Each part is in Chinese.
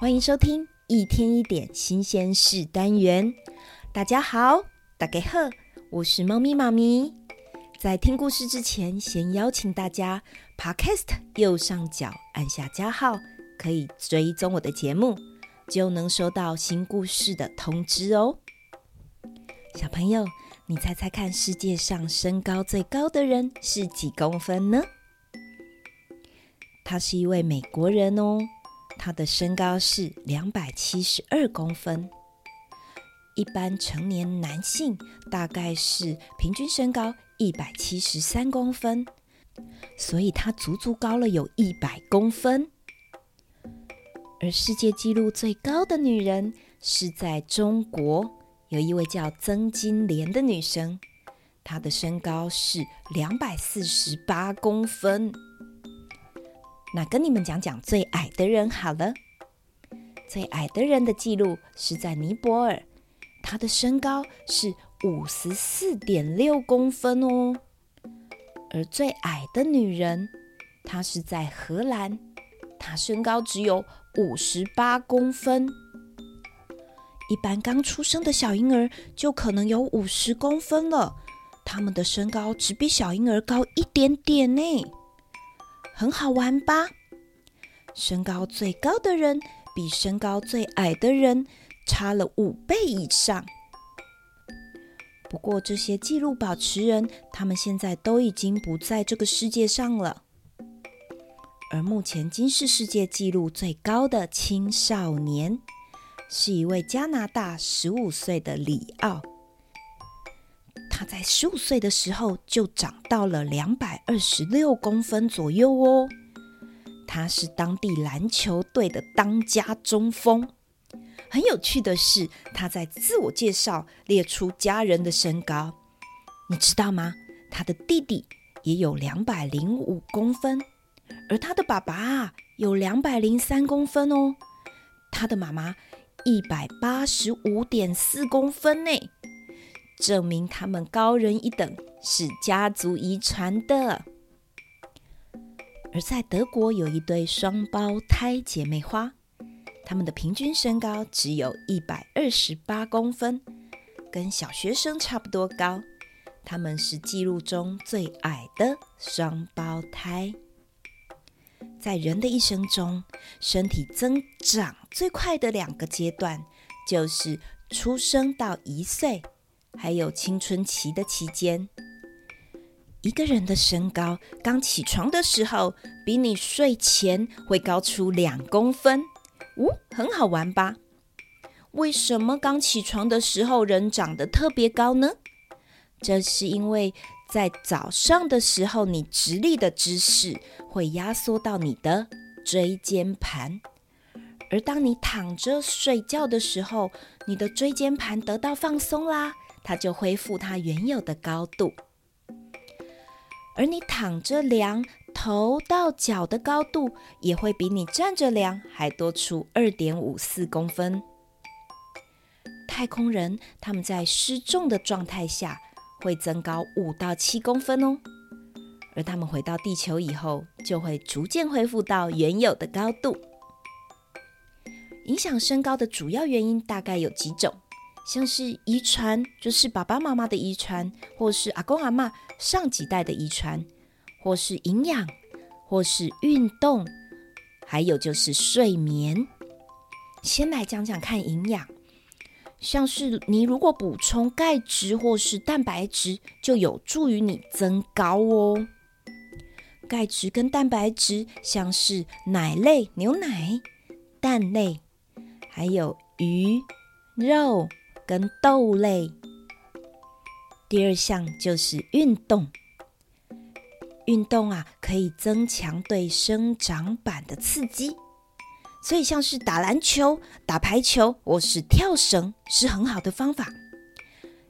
欢迎收听一天一点新鲜事单元。大家好，大家好，我是猫咪妈咪。在听故事之前，先邀请大家，Podcast 右上角按下加号，可以追踪我的节目，就能收到新故事的通知哦。小朋友，你猜猜看，世界上身高最高的人是几公分呢？他是一位美国人哦，他的身高是两百七十二公分。一般成年男性大概是平均身高一百七十三公分，所以他足足高了有一百公分。而世界纪录最高的女人是在中国，有一位叫曾金莲的女生，她的身高是两百四十八公分。那跟你们讲讲最矮的人好了，最矮的人的记录是在尼泊尔。他的身高是五十四点六公分哦，而最矮的女人，她是在荷兰，她身高只有五十八公分。一般刚出生的小婴儿就可能有五十公分了，他们的身高只比小婴儿高一点点呢，很好玩吧？身高最高的人比身高最矮的人。差了五倍以上。不过，这些纪录保持人，他们现在都已经不在这个世界上了。而目前金氏世界纪录最高的青少年，是一位加拿大十五岁的里奥。他在十五岁的时候就长到了两百二十六公分左右哦。他是当地篮球队的当家中锋。很有趣的是，他在自我介绍列出家人的身高，你知道吗？他的弟弟也有两百零五公分，而他的爸爸有两百零三公分哦，他的妈妈一百八十五点四公分呢，证明他们高人一等，是家族遗传的。而在德国有一对双胞胎姐妹花。她们的平均身高只有一百二十八公分，跟小学生差不多高。她们是记录中最矮的双胞胎。在人的一生中，身体增长最快的两个阶段，就是出生到一岁，还有青春期的期间。一个人的身高刚起床的时候，比你睡前会高出两公分。呜、哦，很好玩吧？为什么刚起床的时候人长得特别高呢？这是因为在早上的时候，你直立的姿势会压缩到你的椎间盘，而当你躺着睡觉的时候，你的椎间盘得到放松啦，它就恢复它原有的高度。而你躺着量。头到脚的高度也会比你站着量还多出二点五四公分。太空人他们在失重的状态下会增高五到七公分哦，而他们回到地球以后就会逐渐恢复到原有的高度。影响身高的主要原因大概有几种，像是遗传，就是爸爸妈妈的遗传，或是阿公阿嬷上几代的遗传。或是营养，或是运动，还有就是睡眠。先来讲讲看营养，像是你如果补充钙质或是蛋白质，就有助于你增高哦。钙质跟蛋白质，像是奶类、牛奶、蛋类，还有鱼、肉跟豆类。第二项就是运动。运动啊，可以增强对生长板的刺激，所以像是打篮球、打排球或是跳绳是很好的方法。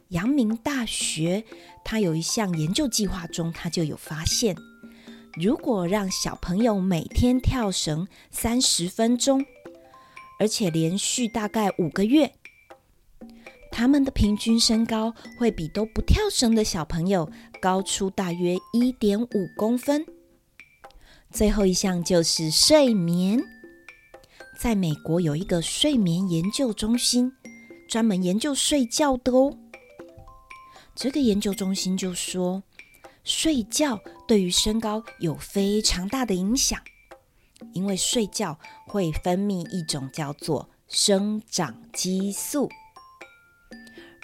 阳明大学它有一项研究计划中，它就有发现，如果让小朋友每天跳绳三十分钟，而且连续大概五个月。他们的平均身高会比都不跳绳的小朋友高出大约一点五公分。最后一项就是睡眠，在美国有一个睡眠研究中心，专门研究睡觉的哦。这个研究中心就说，睡觉对于身高有非常大的影响，因为睡觉会分泌一种叫做生长激素，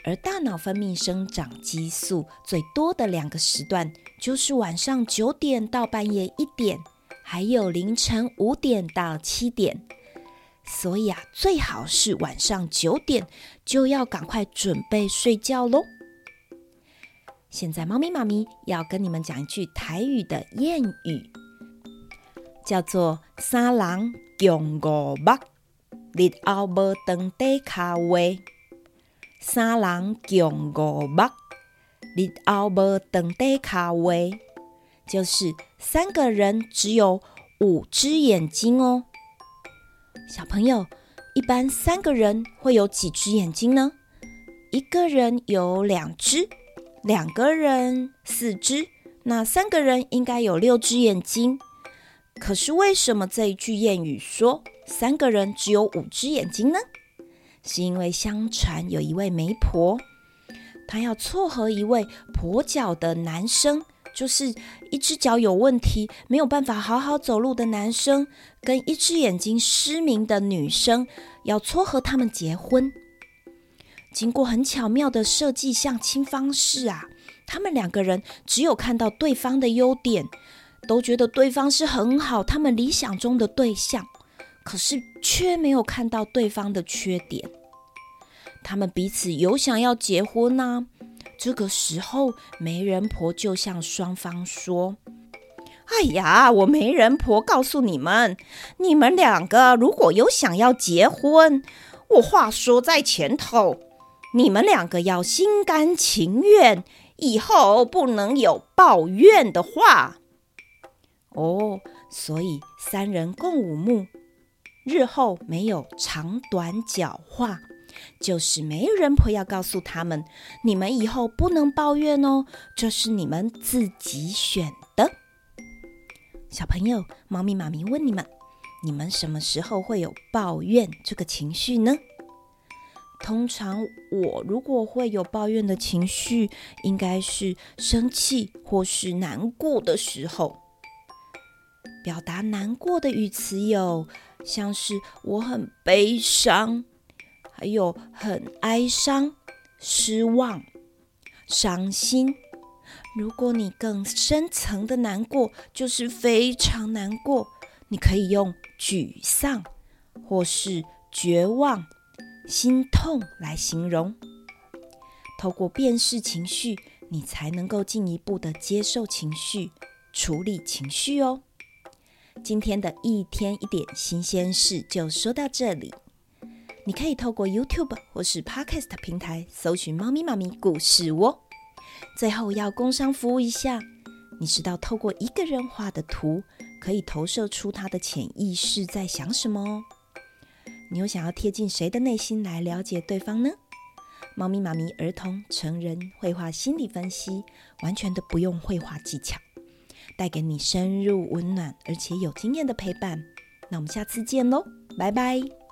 而大脑分泌生长激素最多的两个时段，就是晚上九点到半夜一点，还有凌晨五点到七点。所以啊，最好是晚上九点就要赶快准备睡觉喽。现在，猫咪妈咪要跟你们讲一句台语的谚语，叫做“三人共五目，日后无长短脚话”。三人共五目，日后无长短脚话，就是三个人只有五只眼睛哦。小朋友，一般三个人会有几只眼睛呢？一个人有两只。两个人四只，那三个人应该有六只眼睛。可是为什么这一句谚语说三个人只有五只眼睛呢？是因为相传有一位媒婆，她要撮合一位跛脚的男生，就是一只脚有问题，没有办法好好走路的男生，跟一只眼睛失明的女生，要撮合他们结婚。经过很巧妙的设计相亲方式啊，他们两个人只有看到对方的优点，都觉得对方是很好，他们理想中的对象，可是却没有看到对方的缺点。他们彼此有想要结婚呢，这个时候媒人婆就向双方说：“哎呀，我媒人婆告诉你们，你们两个如果有想要结婚，我话说在前头。”你们两个要心甘情愿，以后不能有抱怨的话哦。所以三人共五目，日后没有长短脚话，就是媒人婆要告诉他们，你们以后不能抱怨哦，这是你们自己选的。小朋友，猫咪妈咪问你们：你们什么时候会有抱怨这个情绪呢？通常我如果会有抱怨的情绪，应该是生气或是难过的时候。表达难过的语词有像是我很悲伤，还有很哀伤、失望、伤心。如果你更深层的难过，就是非常难过，你可以用沮丧或是绝望。心痛来形容，透过辨识情绪，你才能够进一步的接受情绪、处理情绪哦。今天的一天一点新鲜事就说到这里，你可以透过 YouTube 或是 Podcast 平台搜寻“猫咪妈咪故事窝”。最后要工商服务一下，你知道透过一个人画的图，可以投射出他的潜意识在想什么哦。你有想要贴近谁的内心来了解对方呢？猫咪妈咪儿童成人绘画心理分析，完全的不用绘画技巧，带给你深入温暖而且有经验的陪伴。那我们下次见喽，拜拜。